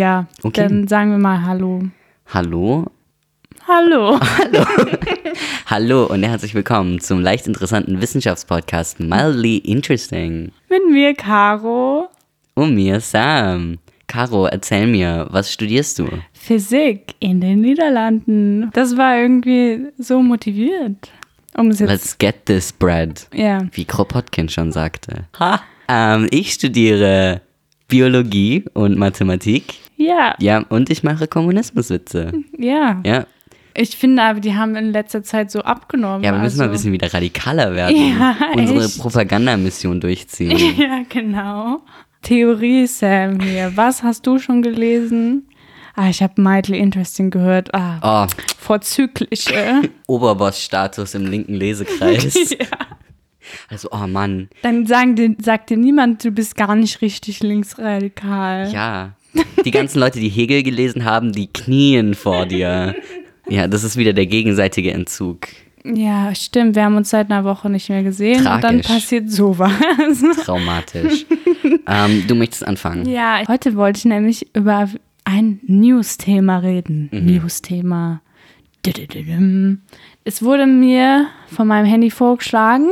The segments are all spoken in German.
Ja, Okay. dann sagen wir mal Hallo. Hallo? Hallo. Hallo. Hallo und herzlich willkommen zum leicht interessanten Wissenschaftspodcast Mildly Interesting. Mit mir, Caro. Und mir Sam. Caro, erzähl mir, was studierst du? Physik in den Niederlanden. Das war irgendwie so motiviert. Um es jetzt. Let's get this bread. Ja. Wie Kropotkin schon sagte. Ha. Ähm, ich studiere Biologie und Mathematik. Ja. Ja, und ich mache Kommunismuswitze. Ja. Ja. Ich finde aber, die haben in letzter Zeit so abgenommen. Ja, wir müssen mal ein also- bisschen wieder radikaler werden. Ja, Unsere echt. Propagandamission durchziehen. Ja, genau. Theorie, Sam, hier. Was hast du schon gelesen? Ah, ich habe Mightly Interesting gehört. Ah, Oh, vorzüglich. Äh. Oberboss-Status im linken Lesekreis. Also, oh Mann. Dann sagen dir, sagt dir niemand, du bist gar nicht richtig linksradikal. Ja. Die ganzen Leute, die Hegel gelesen haben, die knien vor dir. Ja, das ist wieder der gegenseitige Entzug. Ja, stimmt. Wir haben uns seit einer Woche nicht mehr gesehen und dann Tragisch. passiert sowas. Traumatisch. ähm, du möchtest anfangen. ja, heute wollte ich nämlich über ein News-Thema reden. News-Thema. Dü-dü-dü-düm. Es wurde mir von meinem Handy vorgeschlagen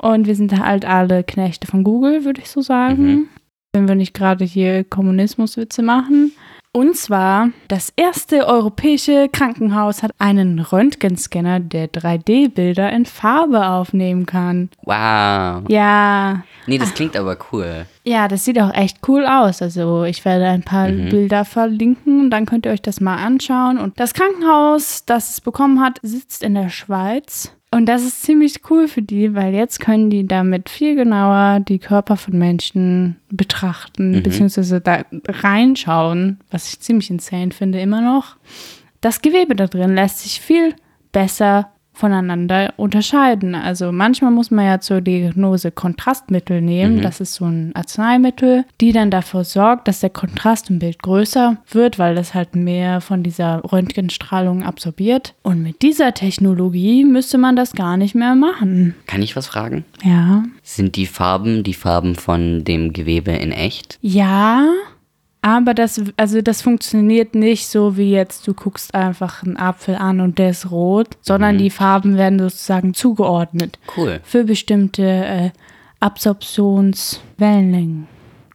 und wir sind halt alle Knechte von Google, würde ich so sagen. Wenn wir nicht gerade hier Kommunismuswitze machen. Und zwar, das erste europäische Krankenhaus hat einen Röntgenscanner, der 3D-Bilder in Farbe aufnehmen kann. Wow. Ja, Nee, das klingt aber cool. ja, das sieht auch echt cool aus. Also ich werde ein paar Bilder verlinken und dann könnt ihr euch das mal anschauen. Und das Krankenhaus, das es bekommen hat, sitzt in der Schweiz. Und das ist ziemlich cool für die, weil jetzt können die damit viel genauer die Körper von Menschen betrachten, beziehungsweise da reinschauen, was ich ziemlich insane finde immer noch. Das Gewebe da drin lässt sich viel besser voneinander unterscheiden. Also manchmal muss man ja zur Diagnose Kontrastmittel nehmen. Das ist so ein Arzneimittel, die dann dafür sorgt, dass der Kontrast im Bild größer wird, weil das halt mehr von dieser Röntgenstrahlung absorbiert. Und mit dieser Technologie müsste man das gar nicht mehr machen. Kann ich was fragen? Ja. Sind die Farben die Farben von dem Gewebe in echt? Ja, aber das, also das funktioniert nicht so wie jetzt, du guckst einfach einen Apfel an und der ist rot, sondern die Farben werden sozusagen zugeordnet Cool, für bestimmte äh, Absorptionswellenlängen.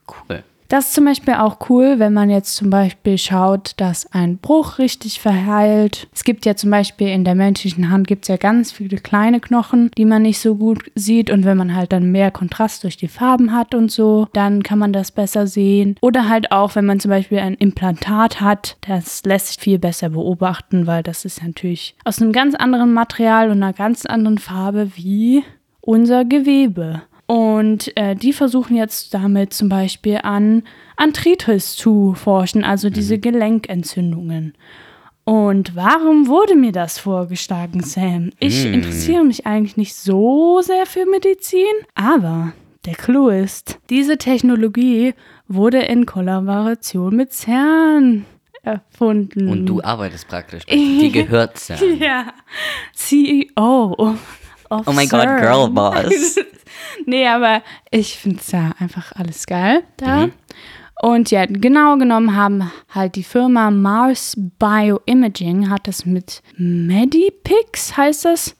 cool. Das ist zum Beispiel auch cool, wenn man jetzt zum Beispiel schaut, dass ein Bruch richtig verheilt. Es gibt ja zum Beispiel in der menschlichen Hand gibt es ja ganz viele kleine Knochen, die man nicht so gut sieht. Und wenn man halt dann mehr Kontrast durch die Farben hat und so, dann kann man das besser sehen. Oder halt auch, wenn man zum Beispiel ein Implantat hat, das lässt sich viel besser beobachten, weil das ist natürlich aus einem ganz anderen Material und einer ganz anderen Farbe wie unser Gewebe. Und äh, die versuchen jetzt damit zum Beispiel an Arthritis zu forschen, also diese Gelenkentzündungen. Und warum wurde mir das vorgeschlagen, Sam? Ich interessiere mich eigentlich nicht so sehr für Medizin, aber der Clou ist, diese Technologie wurde in Kollaboration mit CERN erfunden. Und du arbeitest praktisch. Die gehört's ja. Ja, CEO. Of Oh mein Gott, CERN. Girlboss. Nee, aber ich finde es ja einfach alles geil da. Und ja, genau genommen haben halt die Firma Mars Bioimaging hat das mit Medipix, heißt das,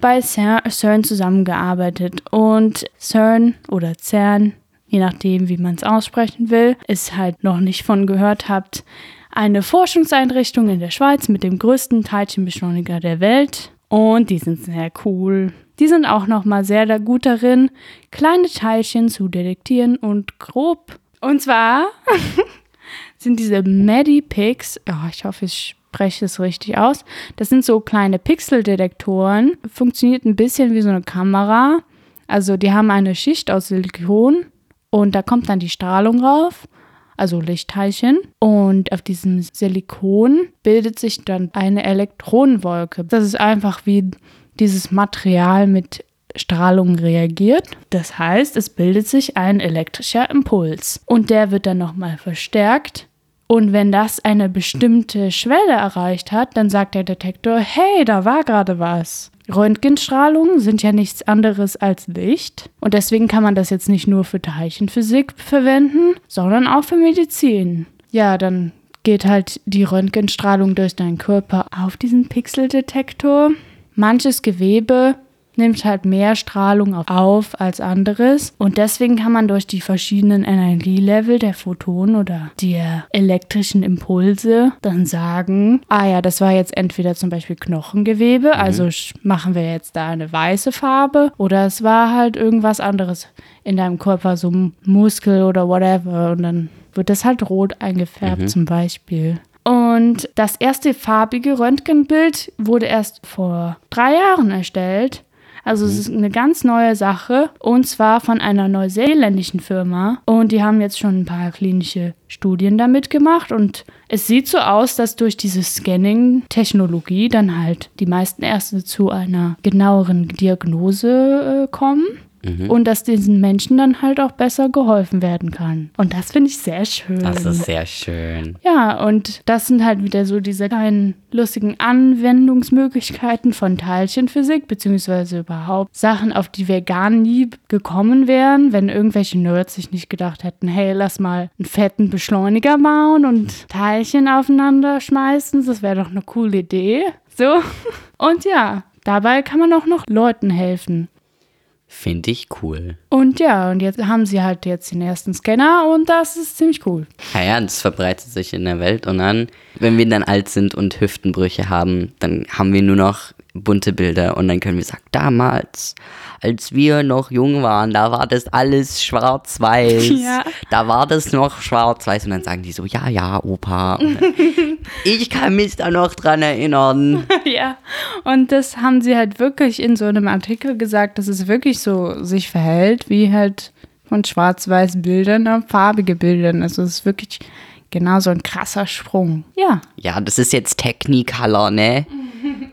bei Cer- CERN zusammengearbeitet. Und CERN oder CERN, je nachdem, wie man es aussprechen will, ist halt noch nicht von gehört habt, eine Forschungseinrichtung in der Schweiz mit dem größten Teilchenbeschleuniger der Welt. Und die sind sehr cool. Die sind auch nochmal sehr gut darin, kleine Teilchen zu detektieren und grob. Und zwar sind diese Medipix, oh, ich hoffe, ich spreche es richtig aus. Das sind so kleine Pixeldetektoren. Funktioniert ein bisschen wie so eine Kamera. Also die haben eine Schicht aus Silikon und da kommt dann die Strahlung rauf also Lichtteilchen. Und auf diesem Silikon bildet sich dann eine Elektronenwolke. Das ist einfach wie dieses Material mit Strahlung reagiert. Das heißt, es bildet sich ein elektrischer Impuls. Und der wird dann nochmal verstärkt. Und wenn das eine bestimmte Schwelle erreicht hat, dann sagt der Detektor, hey, da war gerade was. Röntgenstrahlung sind ja nichts anderes als Licht. Und deswegen kann man das jetzt nicht nur für Teilchenphysik verwenden, sondern auch für Medizin. ja, dann geht halt die Röntgenstrahlung durch deinen Körper auf diesen Pixeldetektor. Manches Gewebe nimmt halt mehr Strahlung auf als anderes. Und deswegen kann man durch die verschiedenen Energielevel der Photonen oder der elektrischen Impulse dann sagen, ah ja, das war jetzt entweder zum Beispiel Knochengewebe, mhm. also machen wir jetzt da eine weiße Farbe, oder es war halt irgendwas anderes in deinem Körper, so Muskel oder whatever. Und dann wird das halt rot eingefärbt mhm. zum Beispiel. Und das erste farbige Röntgenbild wurde erst vor drei Jahren erstellt. Also es ist eine ganz neue Sache und zwar von einer neuseeländischen Firma und die haben jetzt schon ein paar klinische Studien damit gemacht und es sieht so aus, dass durch diese Scanning-Technologie dann halt die meisten Ärzte zu einer genaueren Diagnose äh, kommen. Mhm. Und dass diesen Menschen dann halt auch besser geholfen werden kann. Und das finde ich sehr schön. Das ist sehr schön. Ja, und das sind halt wieder so diese kleinen lustigen Anwendungsmöglichkeiten von Teilchenphysik, beziehungsweise überhaupt Sachen, auf die wir gar nie gekommen wären, wenn irgendwelche Nerds sich nicht gedacht hätten, hey, lass mal einen fetten Beschleuniger bauen und Teilchen aufeinander schmeißen. Das wäre doch eine coole Idee. So. Und ja, dabei kann man auch noch Leuten helfen. Finde ich cool. Und ja, und jetzt haben sie halt jetzt den ersten Scanner und das ist ziemlich cool. Ja, ja, das verbreitet sich in der Welt und dann, wenn wir dann alt sind und Hüftenbrüche haben, dann haben wir nur noch bunte Bilder und dann können wir sagen, damals, als wir noch jung waren, da war das alles schwarz-weiß. Ja. Da war das noch schwarz-weiß und dann sagen die so, ja, ja, Opa. ich kann mich da noch dran erinnern. ja, und das haben sie halt wirklich in so einem Artikel gesagt, dass es wirklich so sich verhält, wie halt von schwarz-weiß Bildern auf farbige Bildern. Also es ist wirklich genau so ein krasser Sprung. Ja. Ja, das ist jetzt Technicolor, ne?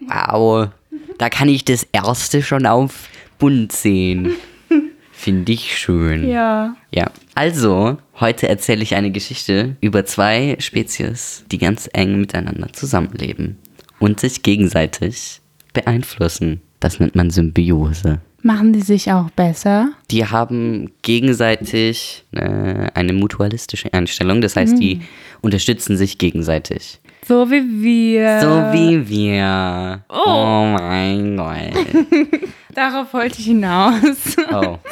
Wow. Da kann ich das erste schon auf bunt sehen. Finde ich schön. Ja. Ja. Also, heute erzähle ich eine Geschichte über zwei Spezies, die ganz eng miteinander zusammenleben und sich gegenseitig beeinflussen. Das nennt man Symbiose. Machen die sich auch besser? Die haben gegenseitig äh, eine mutualistische Einstellung. Das heißt, mhm. die unterstützen sich gegenseitig. So wie wir. So wie wir. Oh, oh mein Gott. Darauf wollte ich hinaus. Oh.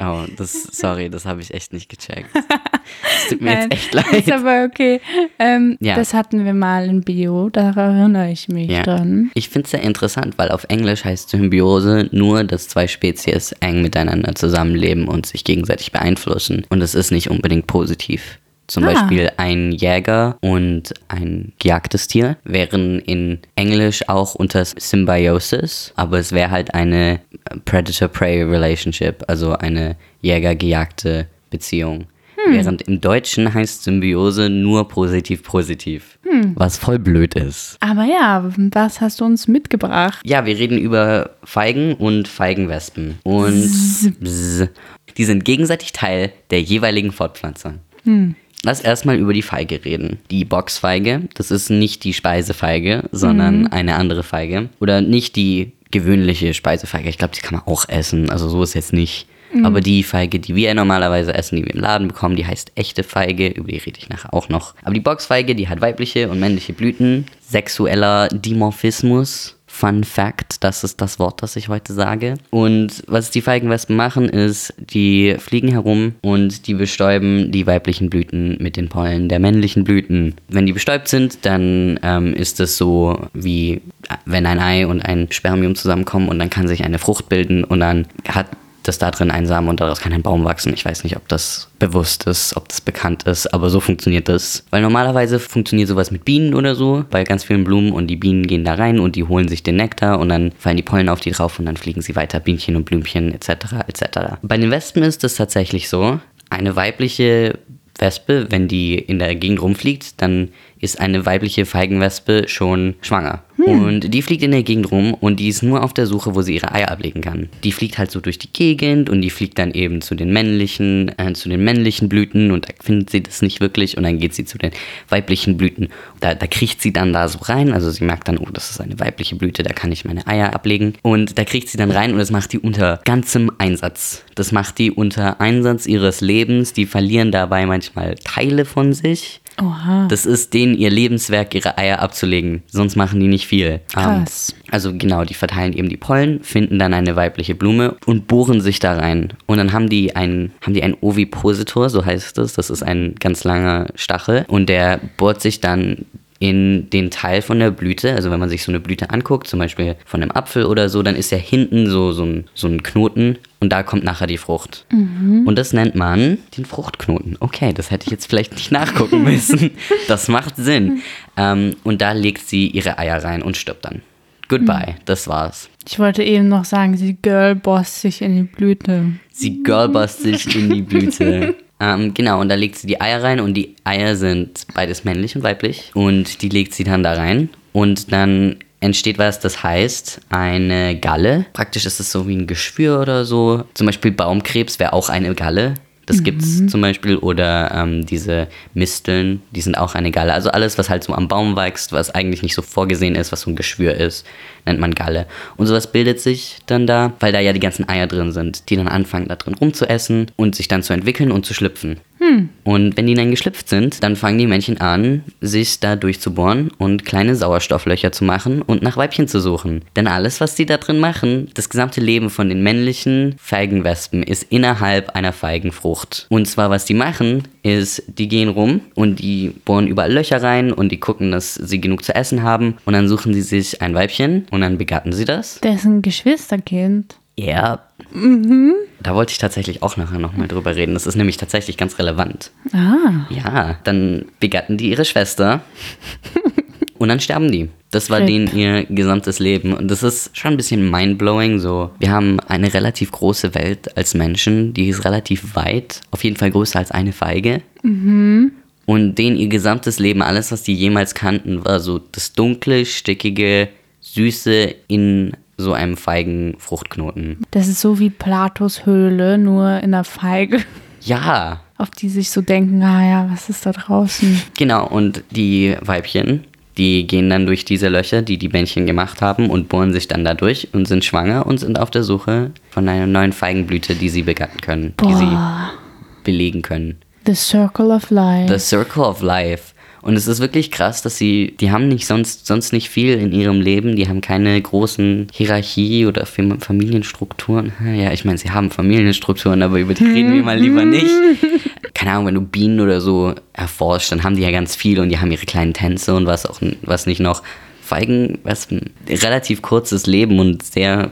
Oh, das, sorry, das habe ich echt nicht gecheckt. Es tut mir Nein, jetzt echt leid. Ist aber okay. Ähm, ja. Das hatten wir mal in Bio, da erinnere ich mich ja. dran. Ich finde es sehr interessant, weil auf Englisch heißt Symbiose nur, dass zwei Spezies eng miteinander zusammenleben und sich gegenseitig beeinflussen. Und es ist nicht unbedingt positiv. Zum ah. Beispiel ein Jäger und ein gejagtes Tier wären in Englisch auch unter Symbiosis, aber es wäre halt eine Predator-Prey-Relationship, also eine Jäger-gejagte Beziehung. Hm. Während im Deutschen heißt Symbiose nur positiv-positiv. Hm. Was voll blöd ist. Aber ja, was hast du uns mitgebracht? Ja, wir reden über Feigen und Feigenwespen. Und bzz. Bzz, die sind gegenseitig Teil der jeweiligen Fortpflanzung. Hm. Lass erstmal über die Feige reden. Die Boxfeige, das ist nicht die Speisefeige, sondern mhm. eine andere Feige. Oder nicht die gewöhnliche Speisefeige. Ich glaube, die kann man auch essen. Also so ist jetzt nicht. Mhm. Aber die Feige, die wir normalerweise essen, die wir im Laden bekommen, die heißt echte Feige. Über die rede ich nachher auch noch. Aber die Boxfeige, die hat weibliche und männliche Blüten. Sexueller Dimorphismus Fun Fact, das ist das Wort, das ich heute sage. Und was die Feigenwespen machen, ist, die fliegen herum und die bestäuben die weiblichen Blüten mit den Pollen der männlichen Blüten. Wenn die bestäubt sind, dann ähm, ist es so wie wenn ein Ei und ein Spermium zusammenkommen und dann kann sich eine Frucht bilden und dann hat dass da drin ein und daraus kann ein Baum wachsen. Ich weiß nicht, ob das bewusst ist, ob das bekannt ist, aber so funktioniert das. Weil normalerweise funktioniert sowas mit Bienen oder so, bei ganz vielen Blumen und die Bienen gehen da rein und die holen sich den Nektar und dann fallen die Pollen auf die drauf und dann fliegen sie weiter, Bienchen und Blümchen etc. etc. Bei den Wespen ist das tatsächlich so. Eine weibliche Wespe, wenn die in der Gegend rumfliegt, dann ist eine weibliche Feigenwespe schon schwanger. Hm. Und die fliegt in der Gegend rum und die ist nur auf der Suche, wo sie ihre Eier ablegen kann. Die fliegt halt so durch die Gegend und die fliegt dann eben zu den männlichen, äh, zu den männlichen Blüten und da findet sie das nicht wirklich und dann geht sie zu den weiblichen Blüten. Da, da kriecht sie dann da so rein, also sie merkt dann, oh, das ist eine weibliche Blüte, da kann ich meine Eier ablegen. Und da kriecht sie dann rein und das macht die unter ganzem Einsatz. Das macht die unter Einsatz ihres Lebens. Die verlieren dabei manchmal Teile von sich. Oha. Das ist denen ihr Lebenswerk, ihre Eier abzulegen. Sonst machen die nicht viel. Krass. Ähm, also genau, die verteilen eben die Pollen, finden dann eine weibliche Blume und bohren sich da rein. Und dann haben die einen, haben die einen Ovipositor, so heißt es. Das ist ein ganz langer Stachel. Und der bohrt sich dann in den Teil von der Blüte, also wenn man sich so eine Blüte anguckt, zum Beispiel von einem Apfel oder so, dann ist ja hinten so, so, ein, so ein Knoten und da kommt nachher die Frucht. Und das nennt man den Fruchtknoten. Okay, das hätte ich jetzt vielleicht nicht nachgucken müssen. Das macht Sinn. Ähm, und da legt sie ihre Eier rein und stirbt dann. Goodbye, das war's. Ich wollte eben noch sagen, sie girlboss sich in die Blüte. Sie girlbost sich in die Blüte. Ähm, genau, und da legt sie die Eier rein und die Eier sind beides männlich und weiblich. Und die legt sie dann da rein. Und dann entsteht was, das heißt eine Galle. Praktisch ist es so wie ein Geschwür oder so. Zum Beispiel Baumkrebs wäre auch eine Galle. Das gibt's zum Beispiel. Oder ähm, diese Misteln, die sind auch eine Galle. Also alles, was halt so am Baum wächst, was eigentlich nicht so vorgesehen ist, was so ein Geschwür ist, nennt man Galle. Und sowas bildet sich dann da, weil da ja die ganzen Eier drin sind, die dann anfangen, da drin rumzuessen und sich dann zu entwickeln und zu schlüpfen. Und wenn die dann geschlüpft sind, dann fangen die Männchen an, sich da durchzubohren und kleine Sauerstofflöcher zu machen und nach Weibchen zu suchen. Denn alles, was die da drin machen, das gesamte Leben von den männlichen Feigenwespen ist innerhalb einer Feigenfrucht. Und zwar, was die machen, ist, die gehen rum und die bohren überall Löcher rein und die gucken, dass sie genug zu essen haben. Und dann suchen sie sich ein Weibchen und dann begatten sie das. Ein Geschwisterkind. Ja. Da wollte ich tatsächlich auch nachher nochmal drüber reden. Das ist nämlich tatsächlich ganz relevant. Ah. Ja, dann begatten die ihre Schwester und dann sterben die. Das war Rip. denen ihr gesamtes Leben. Und das ist schon ein bisschen mindblowing. So, wir haben eine relativ große Welt als Menschen, die ist relativ weit, auf jeden Fall größer als eine Feige. Und denen ihr gesamtes Leben, alles, was die jemals kannten, war so das dunkle, stickige, süße in so einem feigen Fruchtknoten. Das ist so wie Platos Höhle, nur in der Feige, Ja, auf die sich so denken, ah ja, was ist da draußen? Genau, und die Weibchen, die gehen dann durch diese Löcher, die die Männchen gemacht haben und bohren sich dann da durch und sind schwanger und sind auf der Suche von einer neuen Feigenblüte, die sie begatten können, die sie Boah, belegen können. the circle of life. The Circle of Life. Und es ist wirklich krass, dass sie, die haben nicht sonst, sonst nicht viel in ihrem Leben, die haben keine großen Hierarchie oder Fam- Familienstrukturen. Ja, ich meine, sie haben Familienstrukturen, aber über die reden wir mal lieber nicht. Keine Ahnung, wenn du Bienen oder so erforscht, dann haben die ja ganz viel und die haben ihre kleinen Tänze und was auch, was nicht noch. Feigenwespen, relativ kurzes Leben und sehr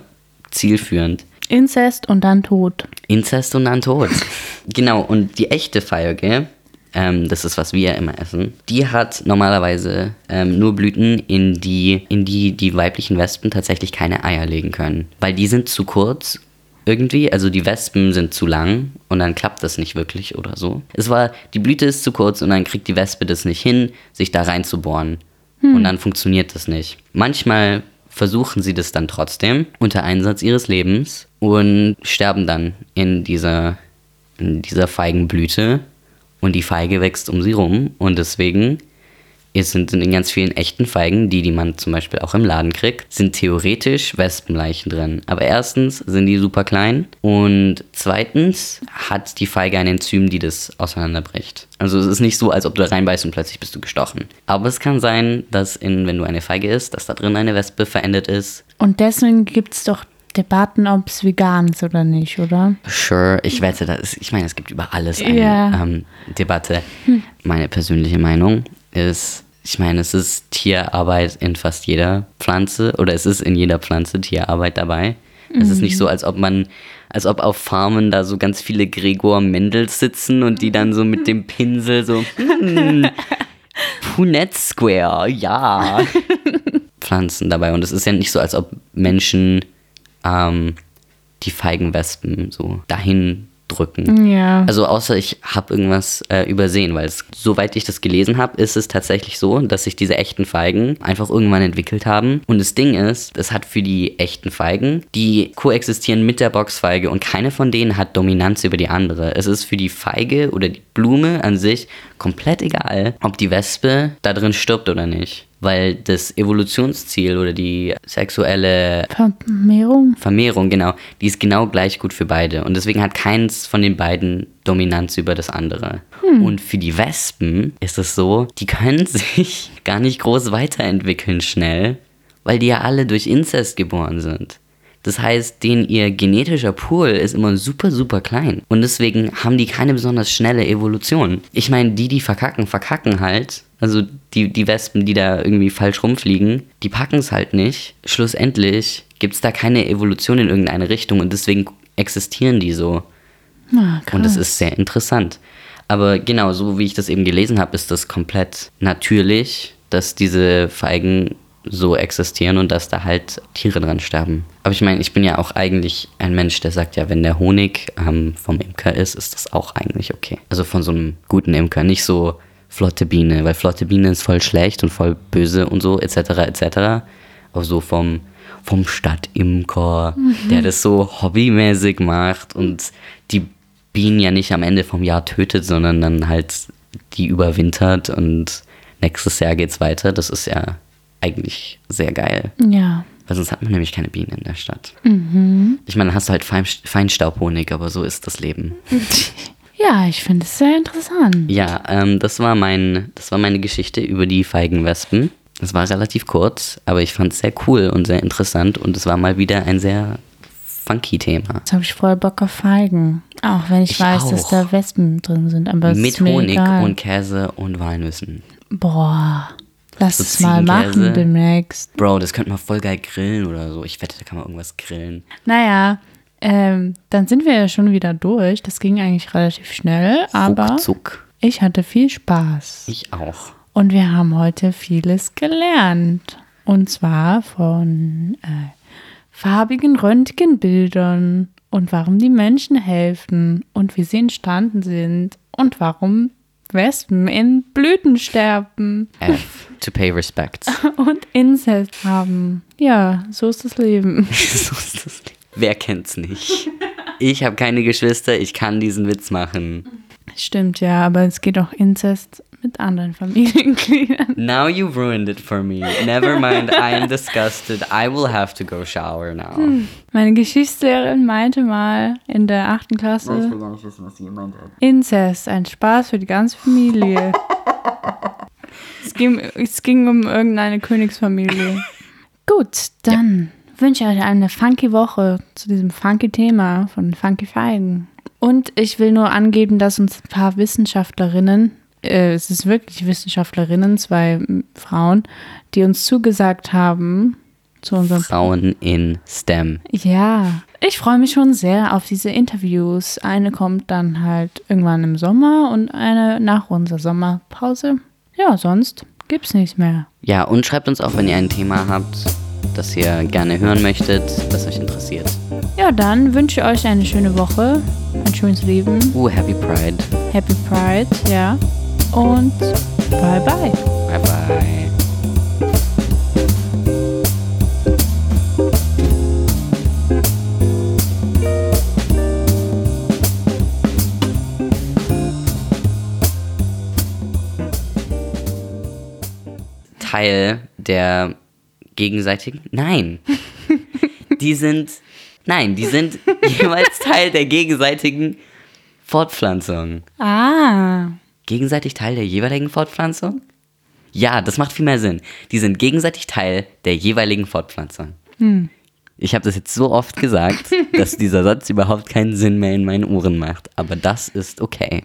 zielführend. Inzest und dann Tod. Inzest und dann Tod. genau, und die echte Feige, ähm, das ist, was wir immer essen, die hat normalerweise ähm, nur Blüten, in die, in die die weiblichen Wespen tatsächlich keine Eier legen können. Weil die sind zu kurz irgendwie, also die Wespen sind zu lang und dann klappt das nicht wirklich oder so. Es war, die Blüte ist zu kurz und dann kriegt die Wespe das nicht hin, sich da reinzubohren. Und dann funktioniert das nicht. Manchmal versuchen sie das dann trotzdem unter Einsatz ihres Lebens und sterben dann in dieser, in dieser Feigenblüte und die Feige wächst um sie rum und deswegen ist- sind in ganz vielen echten Feigen, die, die man zum Beispiel auch im Laden kriegt, sind theoretisch Wespenleichen drin. Aber erstens sind die super klein und zweitens hat die Feige ein Enzym, die das auseinanderbricht. Also es ist nicht so, als ob du da reinbeißt und plötzlich bist du gestochen. Aber es kann sein, dass in, wenn du eine Feige isst, dass da drin eine Wespe verendet ist. Und deswegen gibt es doch Debatten, ob es vegan ist oder nicht, oder? Sure, ich wette, das ist, ich meine, es gibt über alles eine Ja. ähm, Debatte. Meine persönliche Meinung ist, ich meine, es ist Tierarbeit in fast jeder Pflanze oder es ist in jeder Pflanze Tierarbeit dabei. Es ist nicht so, als ob man, als ob auf Farmen da so ganz viele Gregor Mendels sitzen und die dann so mit dem Pinsel so, hm, Punnett Square, ja. Pflanzen dabei. Und es ist ja nicht so, als ob Menschen ähm, die Feigenwespen so dahin drücken. Ja. Also außer ich habe irgendwas äh, übersehen, weil es, soweit ich das gelesen habe, ist es tatsächlich so, dass sich diese echten Feigen einfach irgendwann entwickelt haben. Und das Ding ist, es hat für die echten Feigen, die koexistieren mit der Boxfeige und keine von denen hat Dominanz über die andere. Es ist für die Feige oder die Blume an sich komplett egal, ob die Wespe da drin stirbt oder nicht. Weil das Evolutionsziel oder die sexuelle Vermehrung? Vermehrung, genau, die ist genau gleich gut für beide. Und deswegen hat keins von den beiden Dominanz über das andere. Und für die Wespen ist es so, die können sich gar nicht groß weiterentwickeln schnell, weil die ja alle durch Inzest geboren sind. Das heißt, denen ihr genetischer Pool ist immer super, super klein. Und deswegen haben die keine besonders schnelle Evolution. Ich meine, die, die verkacken, verkacken halt. Also die, die Wespen, die da irgendwie falsch rumfliegen, die packen es halt nicht. Schlussendlich gibt es da keine Evolution in irgendeine Richtung und deswegen existieren die so. Krass. Und das ist sehr interessant. Aber genau, so wie ich das eben gelesen habe, ist das komplett natürlich, dass diese Feigen so existieren und dass da halt Tiere dran sterben. Aber ich meine, ich bin ja auch eigentlich ein Mensch, der sagt ja, wenn der Honig ähm, vom Imker ist, ist das auch eigentlich okay. Also von so einem guten Imker, nicht so flotte Biene, weil flotte Biene ist voll schlecht und voll böse und so, etc., etc. Aber so vom, vom Stadtimker, der das so hobbymäßig macht und die Bienen ja nicht am Ende vom Jahr tötet, sondern dann halt die überwintert und nächstes Jahr geht's weiter. Das ist ja eigentlich sehr geil. Ja. Weil sonst hat man nämlich keine Bienen in der Stadt. Ich meine, dann hast du halt Fein Feinstaubhonig, aber so ist das Leben. Ja, ich finde es sehr interessant. Ja, ähm, das, war mein, das war meine Geschichte über die Feigenwespen. Das war relativ kurz, aber ich fand es sehr cool und sehr interessant und es war mal wieder ein sehr funky Thema. Jetzt habe ich voll Bock auf Feigen. Auch wenn ich, Ich weiß, dass auch. da Wespen drin sind. Aber es Mit Honig egal. und Käse und Walnüssen. Boah, lass So es mal machen demnächst. Bro, das könnte man voll geil grillen oder so. Ich wette, da kann man irgendwas grillen. Naja, ähm, dann sind wir ja schon wieder durch. Das ging eigentlich relativ schnell, aber Ruckzuck. ich hatte viel Spaß. Ich auch. Und wir haben heute vieles gelernt. Und zwar von äh, farbigen Röntgenbildern und warum die Menschen helfen und wie sie entstanden sind und warum Wespen in Blüten sterben F. To pay respects. und Inzest haben. Ja, so ist das Leben. so ist das. Wer kennt's nicht? Ich habe keine Geschwister, ich kann diesen Witz machen. Stimmt, ja, aber es geht auch Inzest mit anderen Familiengliedern. Now you've ruined it for me. Never mind, I am disgusted. I will have to go shower now. Meine Geschichtslehrerin meinte mal in der achten Klasse, gar nicht wissen, was sie gemeint hat. Inzest, ein Spaß für die ganze Familie. es, ging, es ging um irgendeine Königsfamilie. Gut, dann wünsche ich euch eine funky Woche zu diesem funky Thema von Funky Feigen. Und ich will nur angeben, dass uns ein paar Wissenschaftlerinnen, äh, es ist wirklich Wissenschaftlerinnen, zwei Frauen, die uns zugesagt haben zu unserem Frauen in STEM. ja, ich freue mich schon sehr auf diese Interviews. Eine kommt dann halt irgendwann im Sommer und eine nach unserer Sommerpause. Ja, sonst gibt's nichts mehr. Ja, und schreibt uns auch, wenn ihr ein Thema habt, das ihr gerne hören möchtet, das euch interessiert. Ja, dann wünsche ich euch eine schöne Woche, ein schönes Leben, Uh, Happy Pride. Happy Pride, ja. Und bye bye. Bye bye. Teil der gegenseitigen. Nein. Die sind. Nein, die sind jeweils Teil der gegenseitigen Fortpflanzung. Ah, Gegenseitig Teil der jeweiligen Fortpflanzung? Ja, das macht viel mehr Sinn. Die sind gegenseitig Teil der jeweiligen Fortpflanzung. Ich habe das jetzt so oft gesagt, dass dieser Satz überhaupt keinen Sinn mehr in meinen Ohren macht. Aber das ist okay.